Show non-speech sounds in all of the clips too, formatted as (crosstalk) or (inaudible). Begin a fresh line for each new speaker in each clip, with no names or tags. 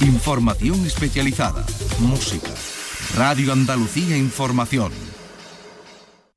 Información especializada. Música. Radio Andalucía Información.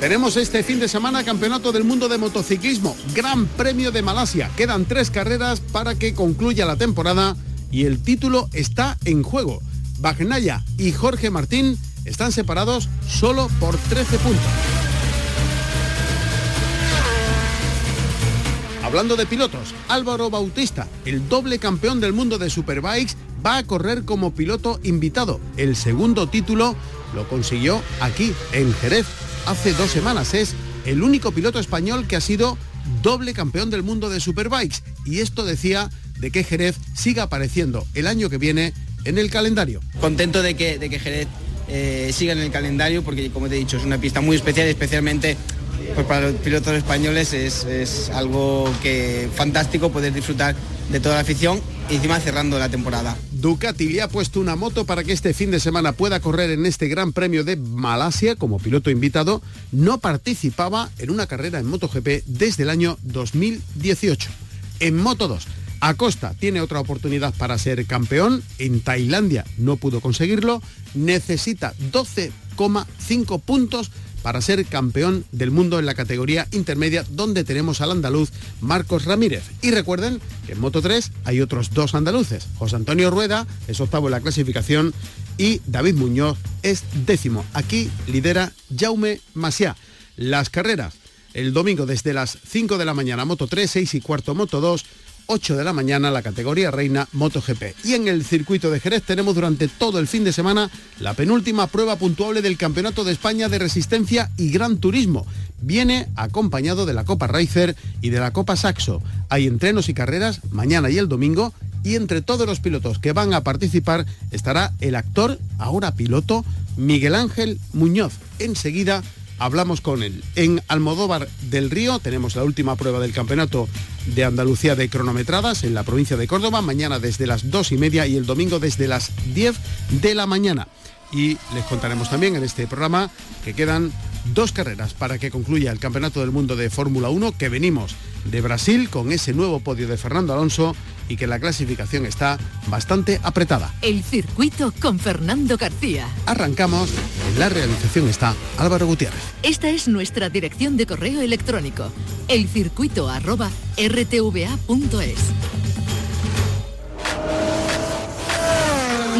Tenemos este fin de semana Campeonato del Mundo de Motociclismo, Gran Premio de Malasia. Quedan tres carreras para que concluya la temporada y el título está en juego. Bagnaya y Jorge Martín están separados solo por 13 puntos. Hablando de pilotos, Álvaro Bautista, el doble campeón del mundo de Superbikes, va a correr como piloto invitado. El segundo título lo consiguió aquí, en Jerez, hace dos semanas. Es el único piloto español que ha sido doble campeón del mundo de Superbikes. Y esto decía de que Jerez siga apareciendo el año que viene en el calendario.
Contento de que, de que Jerez eh, siga en el calendario porque, como te he dicho, es una pista muy especial, especialmente pues para los pilotos españoles es, es, algo que fantástico poder disfrutar de toda la afición y encima cerrando la temporada.
Ducati le ha puesto una moto para que este fin de semana pueda correr en este Gran Premio de Malasia como piloto invitado. No participaba en una carrera en MotoGP desde el año 2018. En Moto 2, Acosta tiene otra oportunidad para ser campeón. En Tailandia no pudo conseguirlo. Necesita 12,5 puntos para ser campeón del mundo en la categoría intermedia donde tenemos al andaluz Marcos Ramírez. Y recuerden que en Moto 3 hay otros dos andaluces. José Antonio Rueda es octavo en la clasificación y David Muñoz es décimo. Aquí lidera Jaume Maciá. Las carreras el domingo desde las 5 de la mañana Moto 3, 6 y cuarto Moto 2, 8 de la mañana la categoría reina MotoGP. Y en el circuito de Jerez tenemos durante todo el fin de semana la penúltima prueba puntuable del Campeonato de España de Resistencia y Gran Turismo. Viene acompañado de la Copa Racer y de la Copa Saxo. Hay entrenos y carreras mañana y el domingo y entre todos los pilotos que van a participar estará el actor, ahora piloto, Miguel Ángel Muñoz. Enseguida hablamos con él. En Almodóvar del Río tenemos la última prueba del campeonato de Andalucía de cronometradas en la provincia de Córdoba, mañana desde las dos y media y el domingo desde las 10 de la mañana. Y les contaremos también en este programa que quedan dos carreras para que concluya el Campeonato del Mundo de Fórmula 1, que venimos de Brasil con ese nuevo podio de Fernando Alonso y que la clasificación está bastante apretada.
El circuito con Fernando García.
Arrancamos, en la realización está Álvaro Gutiérrez.
Esta es nuestra dirección de correo electrónico, elcircuito arroba rtva.es.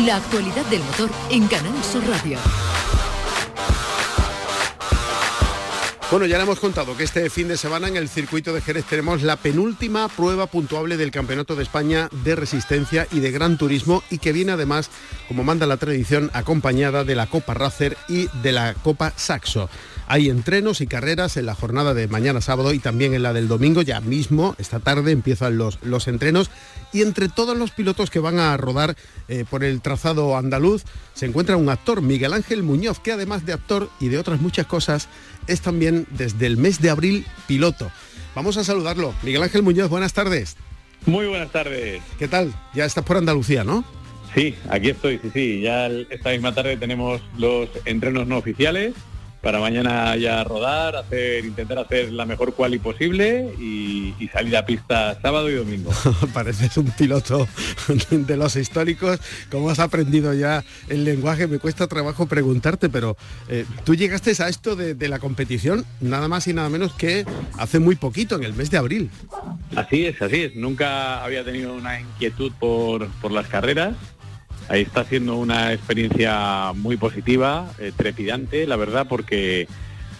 La actualidad del motor en Canal Sur Radio.
Bueno, ya le hemos contado que este fin de semana en el circuito de Jerez tenemos la penúltima prueba puntuable del Campeonato de España de Resistencia y de Gran Turismo y que viene además, como manda la tradición, acompañada de la Copa Racer y de la Copa Saxo. Hay entrenos y carreras en la jornada de mañana sábado y también en la del domingo. Ya mismo, esta tarde, empiezan los, los entrenos. Y entre todos los pilotos que van a rodar eh, por el trazado andaluz, se encuentra un actor, Miguel Ángel Muñoz, que además de actor y de otras muchas cosas, es también desde el mes de abril piloto. Vamos a saludarlo. Miguel Ángel Muñoz, buenas tardes.
Muy buenas tardes.
¿Qué tal? Ya estás por Andalucía, ¿no?
Sí, aquí estoy, sí, sí. Ya esta misma tarde tenemos los entrenos no oficiales para mañana ya rodar, hacer, intentar hacer la mejor quali posible y, y salir a pista sábado y domingo. (laughs)
Pareces un piloto de los históricos, como has aprendido ya el lenguaje, me cuesta trabajo preguntarte, pero eh, tú llegaste a esto de, de, la competición nada más y nada menos que hace muy poquito, en el mes de abril.
Así es, así es. Nunca había tenido una inquietud por, por las carreras ahí está siendo una experiencia muy positiva, eh, trepidante, la verdad, porque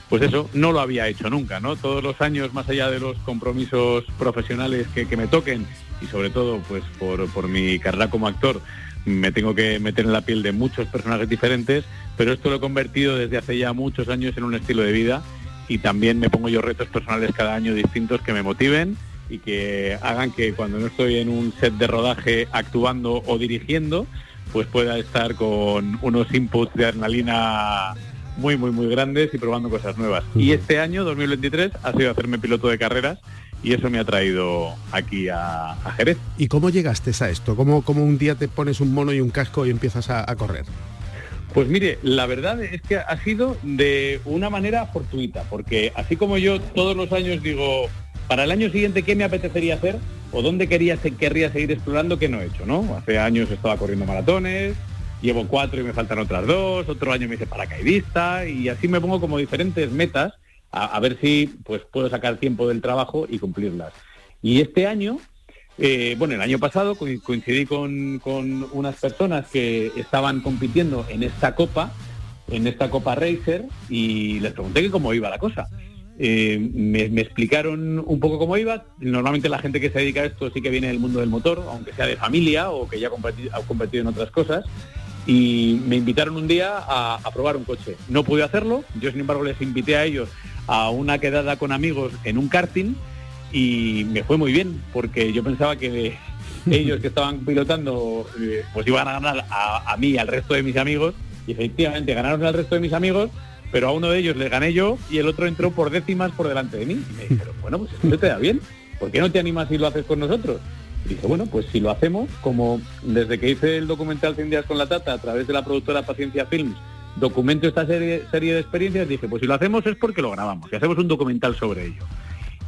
pues eso, no lo había hecho nunca, ¿no? Todos los años, más allá de los compromisos profesionales que, que me toquen, y sobre todo pues por, por mi carrera como actor, me tengo que meter en la piel de muchos personajes diferentes, pero esto lo he convertido desde hace ya muchos años en un estilo de vida y también me pongo yo retos personales cada año distintos que me motiven y que hagan que cuando no estoy en un set de rodaje actuando o dirigiendo, pues pueda estar con unos inputs de adrenalina muy, muy, muy grandes y probando cosas nuevas. Y este año, 2023, ha sido hacerme piloto de carreras y eso me ha traído aquí a, Jerez.
¿Y cómo llegaste a esto? ¿Cómo, ¿Cómo, un día te pones un mono y un casco y empiezas a, correr?
Pues mire, la verdad es que ha sido de una manera fortuita, porque así como yo todos los años digo, para el año siguiente, ¿qué me apetecería hacer? ¿O dónde quería, querría seguir explorando? ¿Qué no he hecho? ¿no? Hace años estaba corriendo maratones, llevo cuatro y me faltan otras dos, otro año me hice paracaidista y así me pongo como diferentes metas a, ver si pues puedo sacar tiempo del trabajo y cumplirlas. Y este año, eh, bueno, el año pasado coincidí con, unas personas que estaban compitiendo en esta copa, en esta copa Racer, y les pregunté que cómo iba la cosa. Eh, me, explicaron un poco cómo iba. Normalmente la gente que se dedica a esto sí que viene del mundo del motor, aunque sea de familia o que ya ha competido en otras cosas y me invitaron un día a, probar un coche. No pude hacerlo, yo sin embargo les invité a ellos a una quedada con amigos en un karting y me fue muy bien porque yo pensaba que (laughs) ellos que estaban pilotando eh, pues iban a ganar a, mí y al resto de mis amigos y efectivamente ganaron al resto de mis amigos pero a uno de ellos le gané yo y el otro entró por décimas por delante de mí y me dijeron bueno pues esto te da bien ¿por qué no te animas y lo haces con nosotros? Y dije, bueno, pues si lo hacemos, como desde que hice el documental 100 días con la tata a través de la productora Paciencia Films, documento esta serie, serie de experiencias, dije, pues si lo hacemos es porque lo grabamos, y hacemos un documental sobre ello.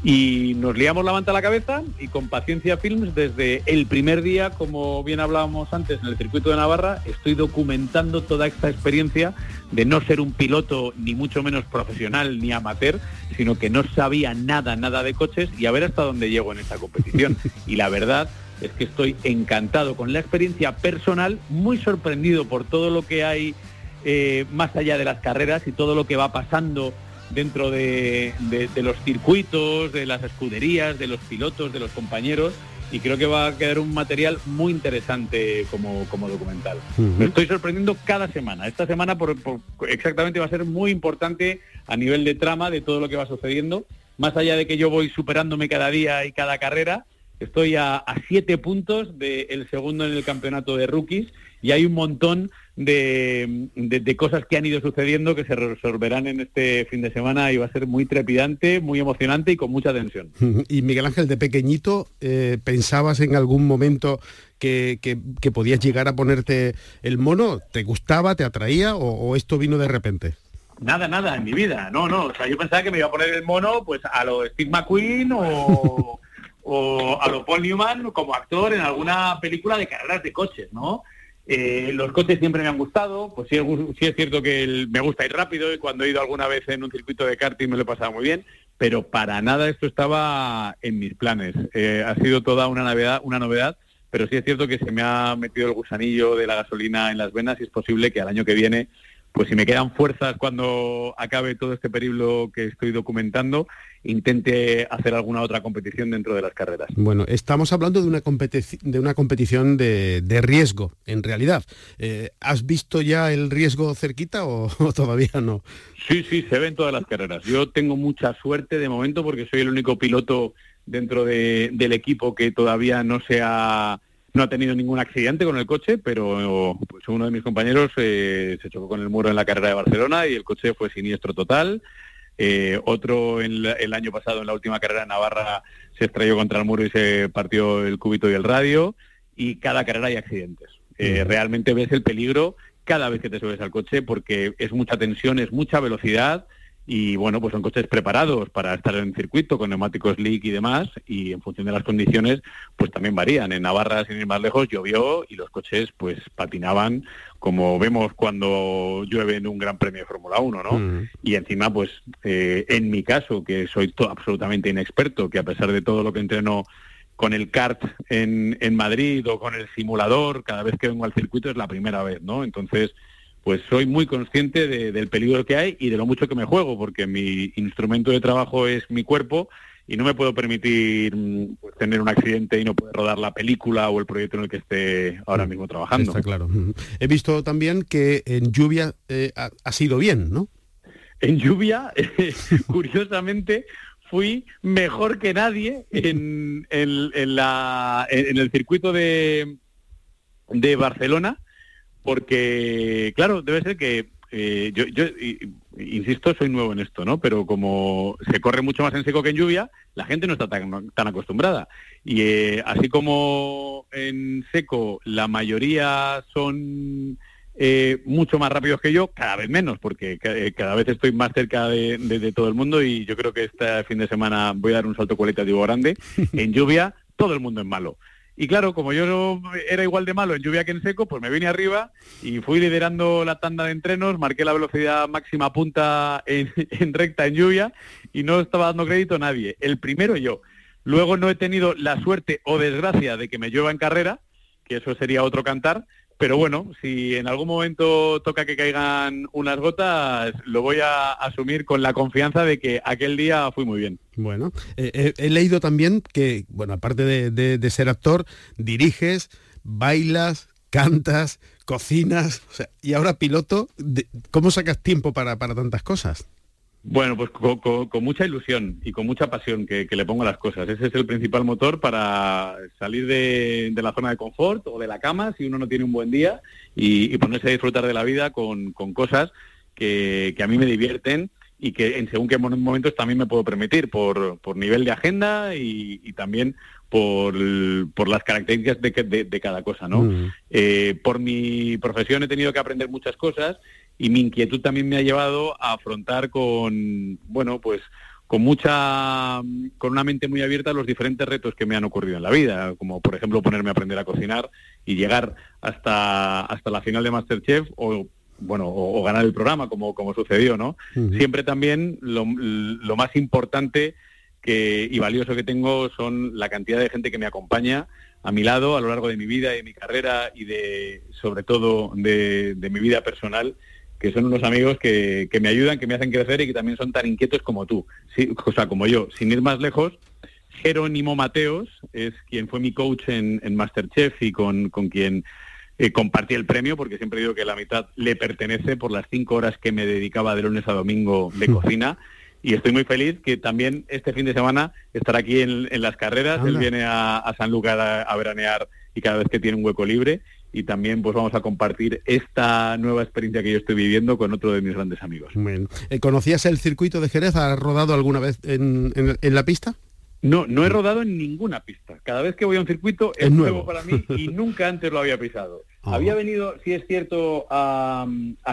Y nos liamos la manta a la cabeza y con Paciencia Films desde el primer día, como bien hablábamos antes en el circuito de Navarra, estoy documentando toda esta experiencia de no ser un piloto ni mucho menos profesional ni amateur, sino que no sabía nada, nada de coches y a ver hasta dónde llego en esta competición. Y la verdad es que estoy encantado con la experiencia personal, muy sorprendido por todo lo que hay eh, más allá de las carreras y todo lo que va pasando dentro de, los circuitos, de las escuderías, de los pilotos, de los compañeros y creo que va a quedar un material muy interesante como, como documental. Me estoy sorprendiendo cada semana. Esta semana por, exactamente va a ser muy importante a nivel de trama de todo lo que va sucediendo. Más allá de que yo voy superándome cada día y cada carrera, estoy a, siete puntos del segundo en el campeonato de rookies y hay un montón de, cosas que han ido sucediendo que se resolverán en este fin de semana y va a ser muy trepidante, muy emocionante y con mucha tensión. (laughs)
Y Miguel Ángel, de pequeñito, eh, ¿pensabas en algún momento que, podías llegar a ponerte el mono? ¿Te gustaba, te atraía o, esto vino de repente?
Nada, nada, en mi vida. No, no. O sea, yo pensaba que me iba a poner el mono pues a lo Steve McQueen o, (laughs) o a lo Paul Newman como actor en alguna película de carreras de coches, ¿no? Eh, los coches siempre me han gustado, pues sí, es cierto que me gusta ir rápido y cuando he ido alguna vez en un circuito de karting me lo he pasado muy bien, pero para nada esto estaba en mis planes. Eh, ha sido toda una novedad, una novedad, pero sí es cierto que se me ha metido el gusanillo de la gasolina en las venas y es posible que al año que viene pues si me quedan fuerzas cuando acabe todo este periplo que estoy documentando, intente hacer alguna otra competición dentro de las carreras.
Bueno, estamos hablando de una, de una competición de, riesgo, en realidad. Eh, ¿Has visto ya el riesgo cerquita o, (laughs) todavía no?
Sí, sí, se ve en todas las carreras. Yo tengo mucha suerte de momento porque soy el único piloto dentro del equipo que todavía no se ha no ha tenido ningún accidente con el coche, pero pues, uno de mis compañeros eh, se chocó con el muro en la carrera de Barcelona y el coche fue siniestro total. Eh, otro en el año pasado, en la última carrera de Navarra, se estrelló contra el muro y se partió el cúbito y el radio. Y cada carrera hay accidentes. Eh, realmente ves el peligro cada vez que te subes al coche porque es mucha tensión, es mucha velocidad y bueno, pues son coches preparados para estar en circuito con neumáticos leak y demás y en función de las condiciones pues también varían. En Navarra, sin ir más lejos, llovió y los coches pues patinaban como vemos cuando llueve en un Gran Premio de Fórmula 1, ¿no? Mm. Y encima pues eh, en mi caso, que soy absolutamente inexperto, que a pesar de todo lo que entreno con el kart en, en Madrid o con el simulador, cada vez que vengo al circuito es la primera vez, ¿no? Entonces pues soy muy consciente del peligro que hay y de lo mucho que me juego, porque mi instrumento de trabajo es mi cuerpo y no me puedo permitir mm, pues, tener un accidente y no poder rodar la película o el proyecto en el que esté ahora mismo trabajando.
Está claro. He visto también que en lluvia eh, ha, sido bien, ¿no?
En lluvia, (laughs) curiosamente, fui mejor que nadie en, la, en el circuito de, de Barcelona porque, claro, debe ser que eh, yo, yo insisto, soy nuevo en esto, ¿no? Pero como se corre mucho más en seco que en lluvia, la gente no está tan, tan acostumbrada. Y eh, así como en seco la mayoría son eh, mucho más rápidos que yo, cada vez menos, porque cada vez estoy más cerca de, todo el mundo y yo creo que este fin de semana voy a dar un salto cualitativo grande. (laughs) En lluvia, todo el mundo es malo. Y claro, como yo era igual de malo en lluvia que en seco, pues me vine arriba y fui liderando la tanda de entrenos, marqué la velocidad máxima punta en, (laughs) en recta en lluvia y no estaba dando crédito a nadie. El primero yo. Luego no he tenido la suerte o desgracia de que me llueva en carrera, que eso sería otro cantar, pero bueno, si en algún momento toca que caigan unas gotas, lo voy a asumir con la confianza de que aquel día fui muy bien.
Bueno, eh, he leído también que, bueno, aparte de, ser actor, diriges, bailas, cantas, cocinas, y ahora piloto. ¿Cómo sacas tiempo para, para tantas cosas?
Bueno, pues con, mucha ilusión y con mucha pasión que, le pongo a las cosas. Ese es el principal motor para salir de, la zona de confort o de la cama si uno no tiene un buen día y, ponerse a disfrutar de la vida con, cosas que, a mí me divierten y que en según qué momentos también me puedo permitir por, nivel de agenda y, también por, las características de, cada cosa, ¿no? Mm. Eh, por mi profesión he tenido que aprender muchas cosas y mi inquietud también me ha llevado a afrontar con, bueno, pues con mucha, con una mente muy abierta los diferentes retos que me han ocurrido en la vida, como por ejemplo ponerme a aprender a cocinar y llegar hasta, hasta la final de Masterchef o bueno, o, ganar el programa, como, como sucedió, ¿no? Siempre también lo, lo, más importante que, y valioso que tengo son la cantidad de gente que me acompaña a mi lado a lo largo de mi vida y de mi carrera y de, sobre todo, de, de mi vida personal que son unos amigos que, me ayudan, que me hacen crecer y que también son tan inquietos como tú, sí, o sea, como yo. Sin ir más lejos, Jerónimo Mateos es quien fue mi coach en, Masterchef y con, quien eh, compartí el premio, porque siempre digo que la mitad le pertenece por las cinco horas que me dedicaba de lunes a domingo de cocina. Y estoy muy feliz que también este fin de semana estará aquí en, las carreras. Él viene a, San Lucas a veranear y cada vez que tiene un hueco libre y también pues vamos a compartir esta nueva experiencia que yo estoy viviendo con otro de mis grandes amigos.
Eh, ¿Conocías el circuito de Jerez? ¿Has rodado alguna vez en, la pista?
No, no he rodado en ninguna pista. Cada vez que voy a un circuito es, nuevo. para mí y (laughs) nunca antes lo había pisado. Ah. Había venido, si es cierto, a,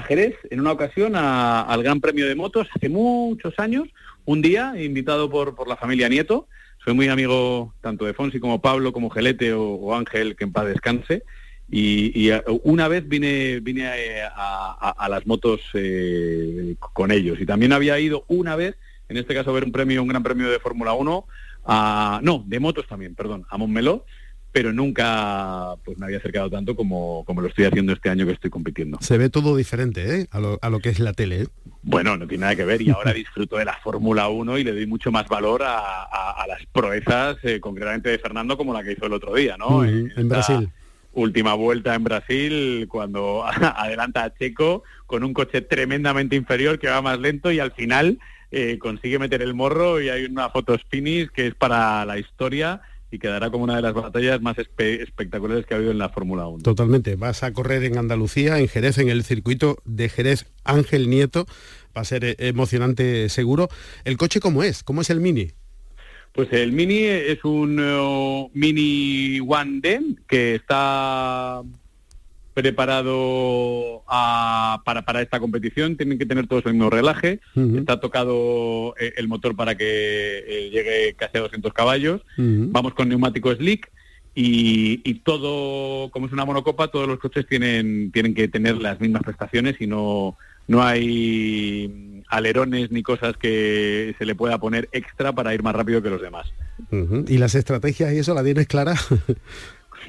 Jerez en una ocasión al Gran Premio de Motos hace muchos años, un día, invitado por, por la familia Nieto. Soy muy amigo tanto de Fonsi como Pablo, como Gelete o Ángel, que en paz descanse. Y, una vez vine, vine a, las motos eh, con ellos y también había ido una vez, en este caso a ver un premio, un gran premio de Fórmula 1, a, no, de motos también, perdón, a Montmeló, pero nunca pues me había acercado tanto como, como lo estoy haciendo este año que estoy compitiendo.
Se ve todo diferente ¿eh? a, lo, que es la tele. ¿eh?
Bueno, no tiene nada que ver y ahora (laughs) disfruto de la Fórmula 1 y le doy mucho más valor a, las proezas, concretamente de Fernando, como la que hizo el otro día, ¿no?
en Brasil
última vuelta en Brasil cuando (laughs) adelanta a Checo con un coche tremendamente inferior que va más lento y al final eh, consigue meter el morro y hay una foto spinis que es para la historia y quedará como una de las batallas más espectaculares que ha habido en la Fórmula 1.
Totalmente. Vas a correr en Andalucía, en Jerez, en el circuito de Jerez Ángel Nieto. Va a ser eh, emocionante seguro. ¿El coche cómo es? ¿Cómo es el Mini?
Pues el Mini es un eh, Mini One D que está preparado para, esta competición. Tienen que tener todos el mismo relaje. Está tocado eh, el motor para que eh, llegue casi a 200 caballos. Vamos con neumático slick. Y, y, todo, como es una monocopa, todos los coches tienen, tienen que tener las mismas prestaciones y no, no hay alerones ni cosas que se le pueda poner extra para ir más rápido que los demás.
¿Y las estrategias y eso la tienes clara? (laughs)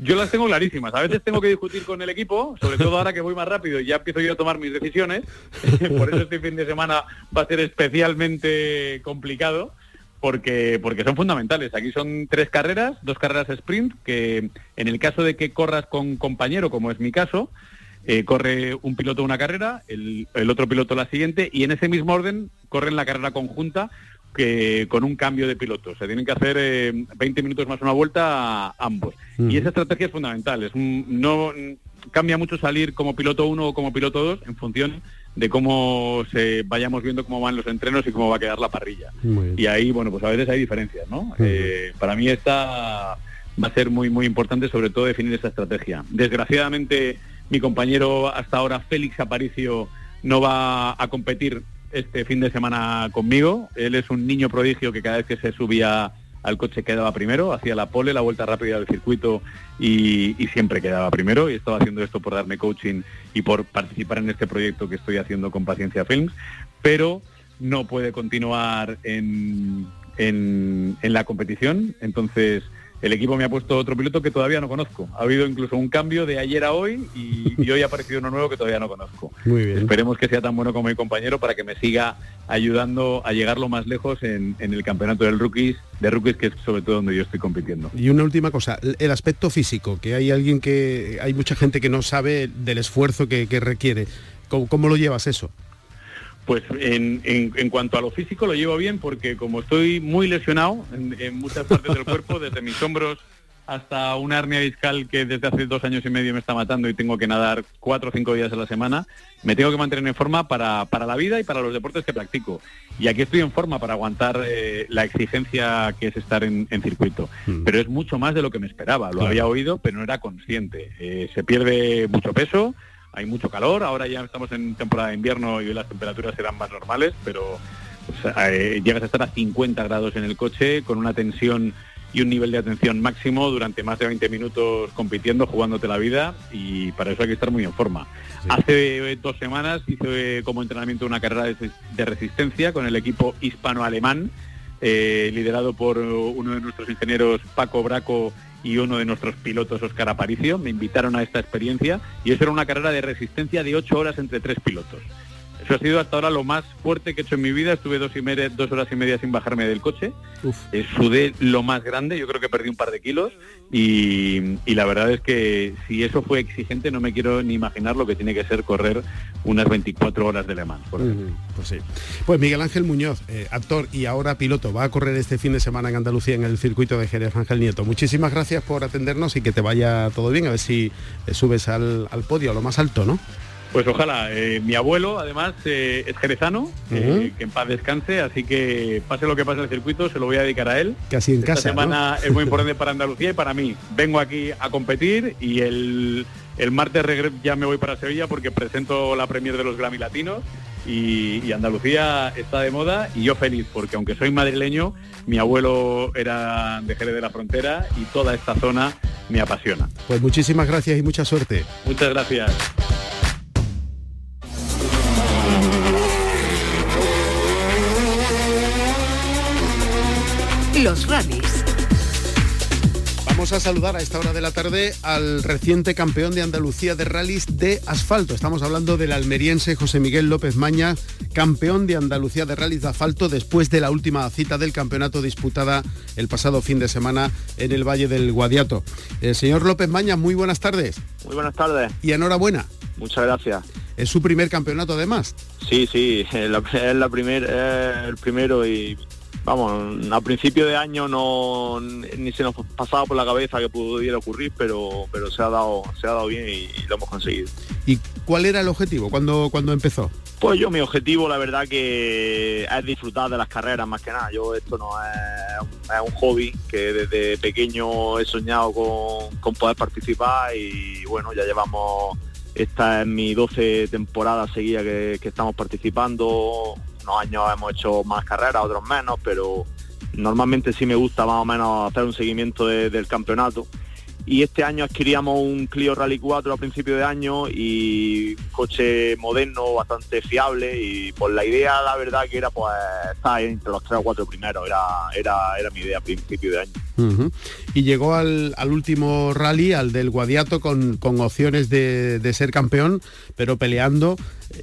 Yo las tengo clarísimas. A veces tengo que discutir con el equipo, sobre todo ahora que voy más rápido y ya empiezo yo a tomar mis decisiones. (laughs) Por eso este fin de semana va a ser especialmente complicado. Porque, porque son fundamentales. Aquí son tres carreras, dos carreras sprint, que en el caso de que corras con compañero, como es mi caso, eh, corre un piloto una carrera, el, otro piloto la siguiente, y en ese mismo orden corren la carrera conjunta que con un cambio de piloto. Se tienen que hacer 20 eh, minutos más una vuelta a ambos. Y esa estrategia es fundamental. Es no, cambia mucho salir como piloto 1 o como piloto 2 en función de cómo se vayamos viendo cómo van los entrenos y cómo va a quedar la parrilla. Y ahí, bueno, pues a veces hay diferencias, ¿no? Eh, para mí esta va a ser muy, muy importante, sobre todo definir esta estrategia. Desgraciadamente, mi compañero hasta ahora, Félix Aparicio, no va a competir este fin de semana conmigo. Él es un niño prodigio que cada vez que se subía al coche quedaba primero, hacía la pole, la vuelta rápida del circuito y, siempre quedaba primero. Y estaba haciendo esto por darme coaching y por participar en este proyecto que estoy haciendo con Paciencia Films, pero no puede continuar en, en, en la competición. Entonces, el equipo me ha puesto otro piloto que todavía no conozco. Ha habido incluso un cambio de ayer a hoy y, hoy ha aparecido uno nuevo que todavía no conozco. Muy bien. Esperemos que sea tan bueno como mi compañero para que me siga ayudando a llegar lo más lejos en, el campeonato del rookies, de rookies que es sobre todo donde yo estoy compitiendo.
Y una última cosa, el aspecto físico, que hay alguien que hay mucha gente que no sabe del esfuerzo que, requiere. ¿Cómo lo llevas eso?
Pues en, en, cuanto a lo físico lo llevo bien porque como estoy muy lesionado en, muchas partes del cuerpo, (laughs) desde mis hombros hasta una hernia discal que desde hace dos años y medio me está matando y tengo que nadar cuatro o cinco días a la semana, me tengo que mantener en forma para, para la vida y para los deportes que practico. Y aquí estoy en forma para aguantar eh, la exigencia que es estar en, circuito. Mm. Pero es mucho más de lo que me esperaba. Lo había oído, pero no era consciente. Eh, se pierde mucho peso, hay mucho calor, ahora ya estamos en temporada de invierno y las temperaturas serán más normales, pero eh, llegas a estar a 50 grados en el coche con una tensión y un nivel de atención máximo durante más de 20 minutos compitiendo, jugándote la vida y para eso hay que estar muy en forma. Hace eh, dos semanas hice como entrenamiento una carrera de, resistencia con el equipo hispano-alemán, eh, liderado por uno de nuestros ingenieros, Paco Braco, y uno de nuestros pilotos, Oscar Aparicio, me invitaron a esta experiencia y eso era una carrera de resistencia de ocho horas entre tres pilotos. Eso ha sido hasta ahora lo más fuerte que he hecho en mi vida. Estuve dos, y media, dos horas y media sin bajarme del coche. Eh, sudé lo más grande, yo creo que perdí un par de kilos. Y, la verdad es que si eso fue exigente, no me quiero ni imaginar lo que tiene que ser correr unas 24 horas de Le Mans. Por
pues sí. Pues Miguel Ángel Muñoz, eh, actor y ahora piloto, va a correr este fin de semana en Andalucía en el circuito de Jerez Ángel Nieto. Muchísimas gracias por atendernos y que te vaya todo bien. A ver si eh, subes al, al podio, a lo más alto, ¿no?
Pues ojalá. Eh, mi abuelo, además, eh, es jerezano, eh, que en paz descanse, así que pase lo que pase en el circuito, se lo voy a dedicar a él.
Casi en
Esta semana es muy importante para Andalucía y para mí. Vengo aquí a competir y el, el martes ya me voy para Sevilla porque presento la premier de los Grammy Latinos y, Andalucía está de moda y yo feliz porque aunque soy madrileño, mi abuelo era de Jerez de la Frontera y toda esta zona me apasiona.
Pues muchísimas gracias y mucha suerte.
Muchas gracias.
Vamos a saludar a esta hora de la tarde al reciente campeón de Andalucía de rallies de asfalto. Estamos hablando del almeriense José Miguel López Maña, campeón de Andalucía de rallies de asfalto después de la última cita del campeonato disputada el pasado fin de semana en el Valle del Guadiato. El señor López Maña, muy buenas tardes.
Muy buenas tardes.
Y enhorabuena.
Muchas gracias.
¿Es su primer campeonato además?
Sí, sí, (laughs) es, la primer, el primero y vamos, a principio de año no ni se nos pasaba por la cabeza que pudiera ocurrir, pero pero se ha dado se ha dado bien y, lo hemos conseguido.
¿Y cuál era el objetivo cuando cuando empezó?
Pues yo mi objetivo la verdad que es disfrutar de las carreras más que nada. Yo esto no es, un hobby que desde pequeño he soñado con, poder participar y bueno, ya llevamos esta es mi 12 temporada seguida que, que estamos participando unos años hemos hecho más carreras, otros menos, pero normalmente sí me gusta más o menos hacer un seguimiento del campeonato y este año adquiríamos un Clio Rally 4 a principio de año y un coche moderno bastante fiable y por la idea la verdad que era pues estar entre los tres o cuatro primeros, era, era, era mi idea a principio de año.
Y llegó al, último rally, al del Guadiato, con, opciones de, ser campeón, pero peleando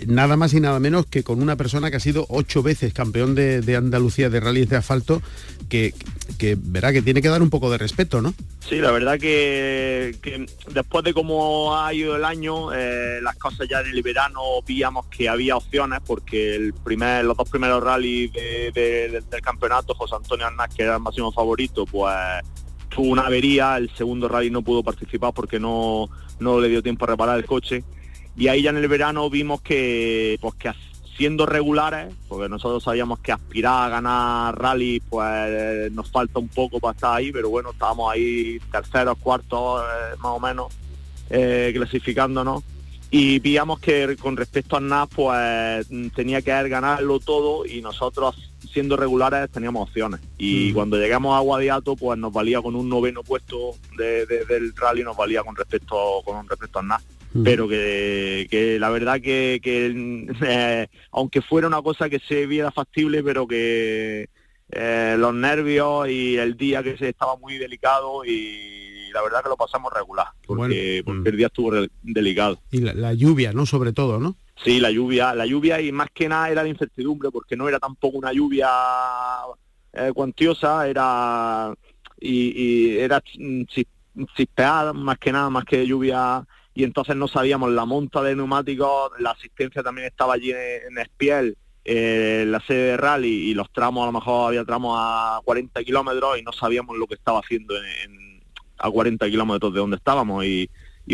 nada más y nada menos que con una persona que ha sido ocho veces campeón de, Andalucía de rallies de asfalto, que, que verá que tiene que dar un poco de respeto, ¿no?
Sí, la verdad que después de cómo ha ido el año, eh, las cosas ya en el verano víamos que había opciones porque el primer, los dos primeros rallies del campeonato, José Antonio Arnaz, que era el máximo favorito, pues tuvo una avería, el segundo rally no pudo participar porque no, no le dio tiempo a reparar el coche. Y ahí ya en el verano vimos que, pues que siendo regulares, porque nosotros sabíamos que aspirar a ganar rally, pues nos falta un poco para estar ahí, pero bueno, estábamos ahí terceros, cuartos, eh, más o menos, eh, clasificándonos. Y veíamos que con respecto a NAS, pues tenía que ganarlo todo y nosotros siendo regulares teníamos opciones. Y cuando llegamos a Guadiato, pues nos valía con un noveno puesto del rally, nos valía con respecto con respecto a NAS pero que, la verdad que, eh, aunque fuera una cosa que se viera factible, pero que eh, los nervios y el día que se estaba muy delicado y la verdad que lo pasamos regular, porque, porque el día estuvo delicado.
Y la, lluvia, ¿no? Sobre todo, ¿no?
Sí, la lluvia, la lluvia y más que nada era de incertidumbre, porque no era tampoco una lluvia eh, cuantiosa, era y, y era chispeada más que nada, más que lluvia y entonces no sabíamos la monta de neumáticos, la asistencia también estaba allí en, Espiel, eh, la sede de rally y los tramos, a lo mejor había tramos a 40 kilómetros y no sabíamos lo que estaba haciendo en, a 40 kilómetros de donde estábamos y,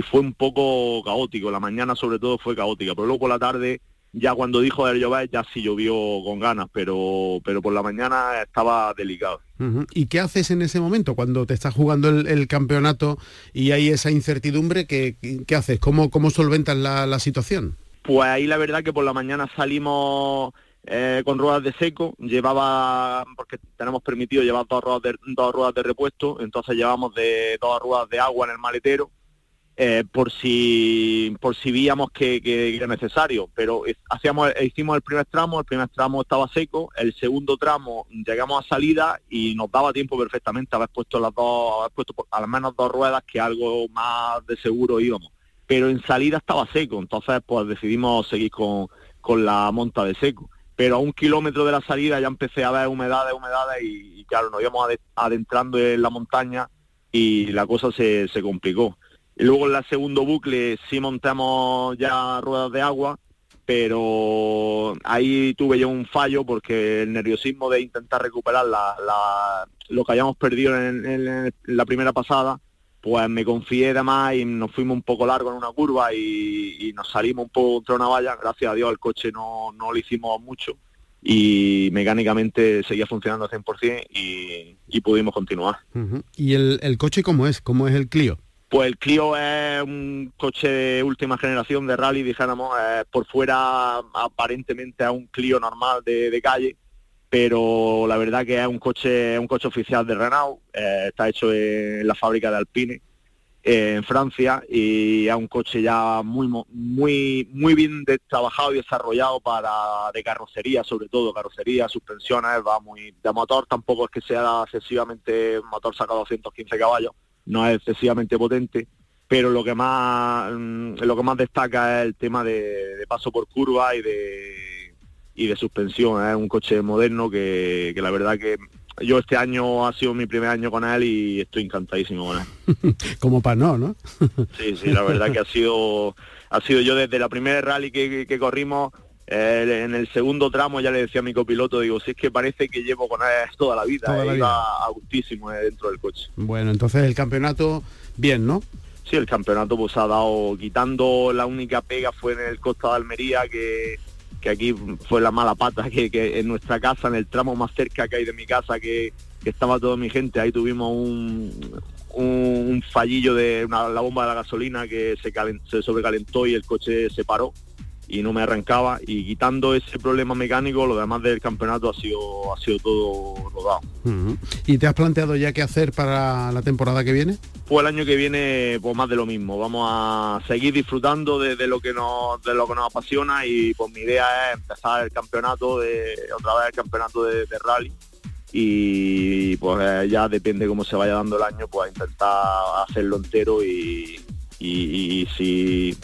fue un poco caótico, la mañana sobre todo fue caótica, pero luego la tarde ya cuando dijo de llover ya sí llovió con ganas, pero, pero por la mañana estaba delicado.
¿Y qué haces en ese momento cuando te estás jugando el, campeonato y hay esa incertidumbre? ¿Qué, qué haces? ¿Cómo, cómo solventas la, situación?
Pues ahí la verdad que por la mañana salimos eh, con ruedas de seco, llevaba, porque tenemos permitido llevar dos ruedas de, dos ruedas de repuesto, entonces llevamos de dos ruedas de agua en el maletero eh, por si por si víamos que, era necesario. Pero hacíamos, hicimos el primer tramo, el primer tramo estaba seco, el segundo tramo llegamos a salida y nos daba tiempo perfectamente haber puesto las dos, haber puesto al menos dos ruedas que algo más de seguro íbamos. Pero en salida estaba seco, entonces pues decidimos seguir con, con la monta de seco. Pero a un kilómetro de la salida ya empecé a ver humedades, humedades y, claro, nos íbamos adentrando en la montaña y la cosa se, se complicó luego en la segundo bucle sí montamos ya ruedas de agua, pero ahí tuve yo un fallo porque el nerviosismo de intentar recuperar lo que habíamos perdido en, la primera pasada, pues me confié de más y nos fuimos un poco largo en una curva y, nos salimos un poco contra una valla. Gracias a Dios el coche no, no lo hicimos mucho y mecánicamente seguía funcionando al 100% y, y pudimos continuar.
¿Y el, el coche cómo es? ¿Cómo es el Clio?
Pues el Clio es un coche de última generación de rally, dijéramos, por fuera aparentemente a un Clio normal de, calle, pero la verdad que es un coche, un coche oficial de Renault, eh, está hecho en la fábrica de Alpine eh, en Francia y es un coche ya muy muy muy bien trabajado y desarrollado para de carrocería, sobre todo carrocería, suspensiones, va muy de motor tampoco es que sea excesivamente motor sacado a 215 caballos no es excesivamente potente, pero lo que más mm, lo que más destaca es el tema de, paso por curva y de y de suspensión. Es un coche moderno que, la verdad que yo este año ha sido mi primer año con él y estoy encantadísimo con él. (laughs)
Como para no, ¿no?
sí, sí, la verdad que ha sido ha sido yo desde la primera rally que, corrimos eh, en el segundo tramo ya le decía a mi copiloto, digo, si es que parece que llevo con él toda la vida, toda eh, a gustísimo eh, dentro del coche.
Bueno, entonces el campeonato, bien, ¿no?
Sí, el campeonato pues ha dado, quitando la única pega fue en el Costa de Almería, que, que aquí fue la mala pata, que, que, en nuestra casa, en el tramo más cerca que hay de mi casa, que, estaba toda mi gente, ahí tuvimos un, un, fallillo de la bomba de la gasolina que se, se sobrecalentó y el coche se paró y no me arrancaba. Y quitando ese problema mecánico lo demás del campeonato ha sido ha sido todo rodado.
Y te has planteado ya qué hacer para la temporada que viene
pues el año que viene pues más de lo mismo. Vamos a seguir disfrutando de, lo que nos de lo que nos apasiona y pues mi idea es empezar el campeonato de otra vez el campeonato de, rally. Y pues eh, ya depende cómo se vaya dando el año pues intentar hacerlo entero y, y, si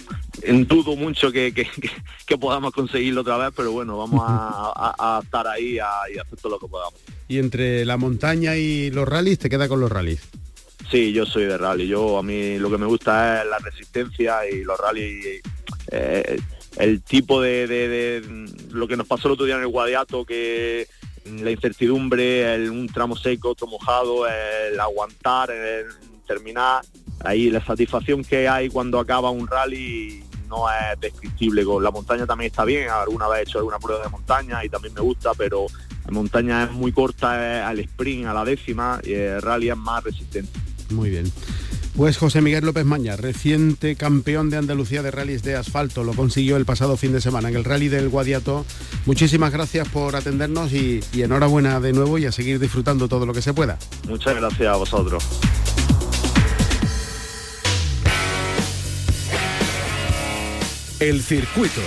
dudo mucho que, podamos conseguirlo otra vez, pero bueno, vamos a, estar ahí y hacer todo lo que podamos.
¿Y entre la montaña y los rallies te queda con los rallies?
Sí, yo soy de rally. Yo a mí lo que me gusta es la resistencia y los rallies. Eh, el tipo de, lo que nos pasó el otro día en el Guadiato, que la incertidumbre, el, un tramo seco, otro mojado, el aguantar, el terminar, ahí la satisfacción que hay cuando acaba un rally no es descriptible. Con la montaña también está bien, alguna vez he hecho alguna prueba de montaña y también me gusta, pero la montaña es muy corta al sprint, a la décima, y el rally es más resistente.
Muy bien. Pues José Miguel López Maña, reciente campeón de Andalucía de rallies de asfalto, lo consiguió el pasado fin de semana en el rally del Guadiato. Muchísimas gracias por atendernos y, y enhorabuena de nuevo y a seguir disfrutando todo lo que se pueda.
Muchas gracias a vosotros.
El circuito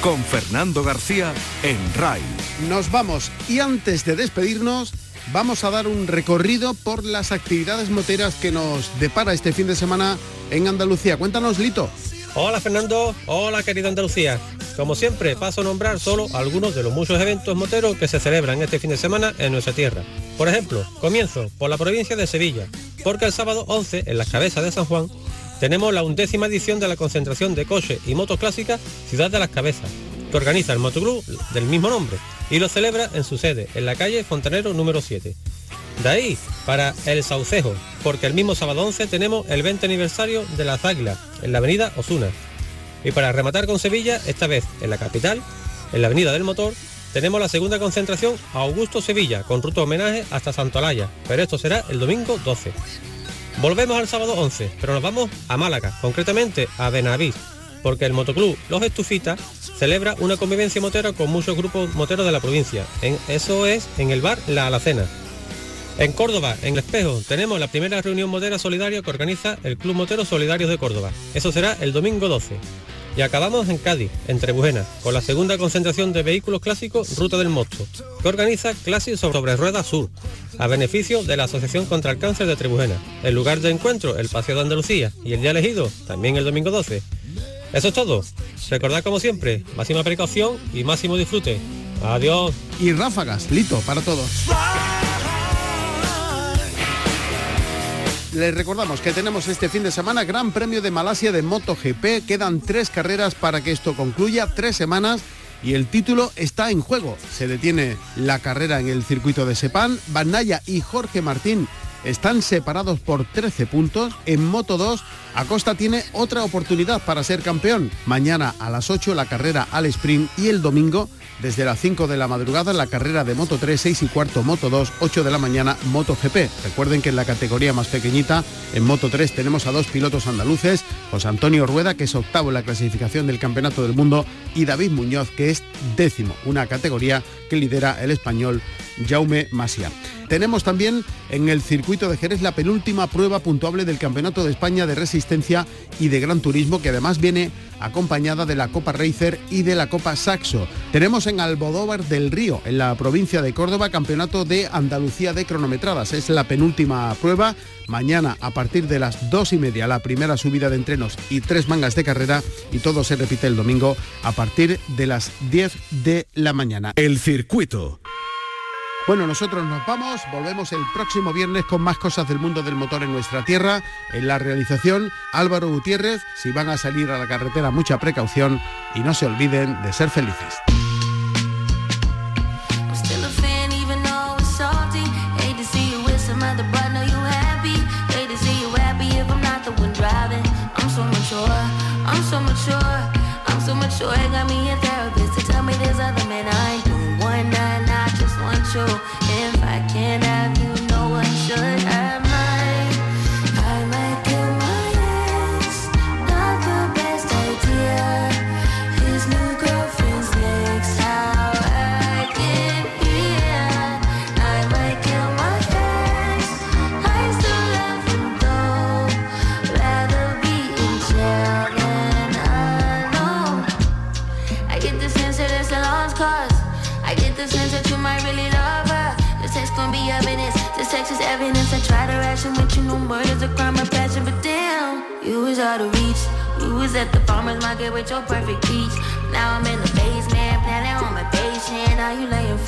con Fernando García en RAI.
Nos vamos y antes de despedirnos vamos a dar un recorrido por las actividades moteras que nos depara este fin de semana en Andalucía. Cuéntanos, Lito.
Hola Fernando, hola querida Andalucía. Como siempre, paso a nombrar solo algunos de los muchos eventos moteros que se celebran este fin de semana en nuestra tierra. Por ejemplo, comienzo por la provincia de Sevilla, porque el sábado 11, en las cabezas de San Juan, tenemos la undécima edición de la concentración de coche y motos clásicas Ciudad de las Cabezas, que organiza el motoclub del mismo nombre y lo celebra en su sede, en la calle Fontanero número 7. De ahí para el Saucejo, porque el mismo sábado 11 tenemos el 20 aniversario de las Águilas, en la avenida Osuna. Y para rematar con Sevilla, esta vez en la capital, en la avenida del Motor, tenemos la segunda concentración a Augusto Sevilla, con ruta homenaje hasta Santolaya, pero esto será el domingo 12. Volvemos al sábado 11, pero nos vamos a Málaga, concretamente a Benavís, porque el motoclub Los Estufitas celebra una convivencia motera con muchos grupos moteros de la provincia. Eso es en el bar La Alacena. En Córdoba, en el Espejo, tenemos la primera reunión motera solidaria que organiza el Club Motero Solidarios de Córdoba. Eso será el domingo 12. Y acabamos en Cádiz, en Trebujena, con la segunda concentración de vehículos clásicos Ruta del Mosto, que organiza Classic sobre Rueda Sur, a beneficio de la Asociación contra el Cáncer de Trebujena. El lugar de encuentro, el Paseo de Andalucía, y el día elegido, también el domingo 12. Eso es todo. Recordad como siempre, máxima precaución y máximo disfrute. Adiós.
Y ráfagas, Lito, para todos. Les recordamos que tenemos este fin de semana Gran Premio de Malasia de MotoGP. Quedan tres carreras para que esto concluya, tres semanas y el título está en juego. Se detiene la carrera en el circuito de Sepán. Banaya y Jorge Martín están separados por 13 puntos. En Moto 2, Acosta tiene otra oportunidad para ser campeón. Mañana a las 8 la carrera al sprint y el domingo desde las 5 de la madrugada la carrera de Moto 3, 6 y cuarto Moto 2, 8 de la mañana Moto GP. Recuerden que en la categoría más pequeñita, en Moto 3, tenemos a dos pilotos andaluces, José Antonio Rueda, que es octavo en la clasificación del Campeonato del Mundo, y David Muñoz, que es décimo, una categoría que lidera el español Jaume Masia. Tenemos también en el circuito de Jerez la penúltima prueba puntuable del Campeonato de España de Resistencia y de Gran Turismo, que además viene acompañada de la Copa Racer y de la Copa Saxo. Tenemos en Albodóvar del Río, en la provincia de Córdoba, Campeonato de Andalucía de Cronometradas. Es la penúltima prueba. Mañana a partir de las dos y media la primera subida de entrenos y tres mangas de carrera y todo se repite el domingo a partir de las 10 de la mañana.
El circuito.
Bueno, nosotros nos vamos, volvemos el próximo viernes con más cosas del mundo del motor en nuestra tierra. En la realización, Álvaro Gutiérrez. Si van a salir a la carretera, mucha precaución y no se olviden de ser felices.
With your perfect peach. Now I'm in the basement, planning on my patient. Now you laying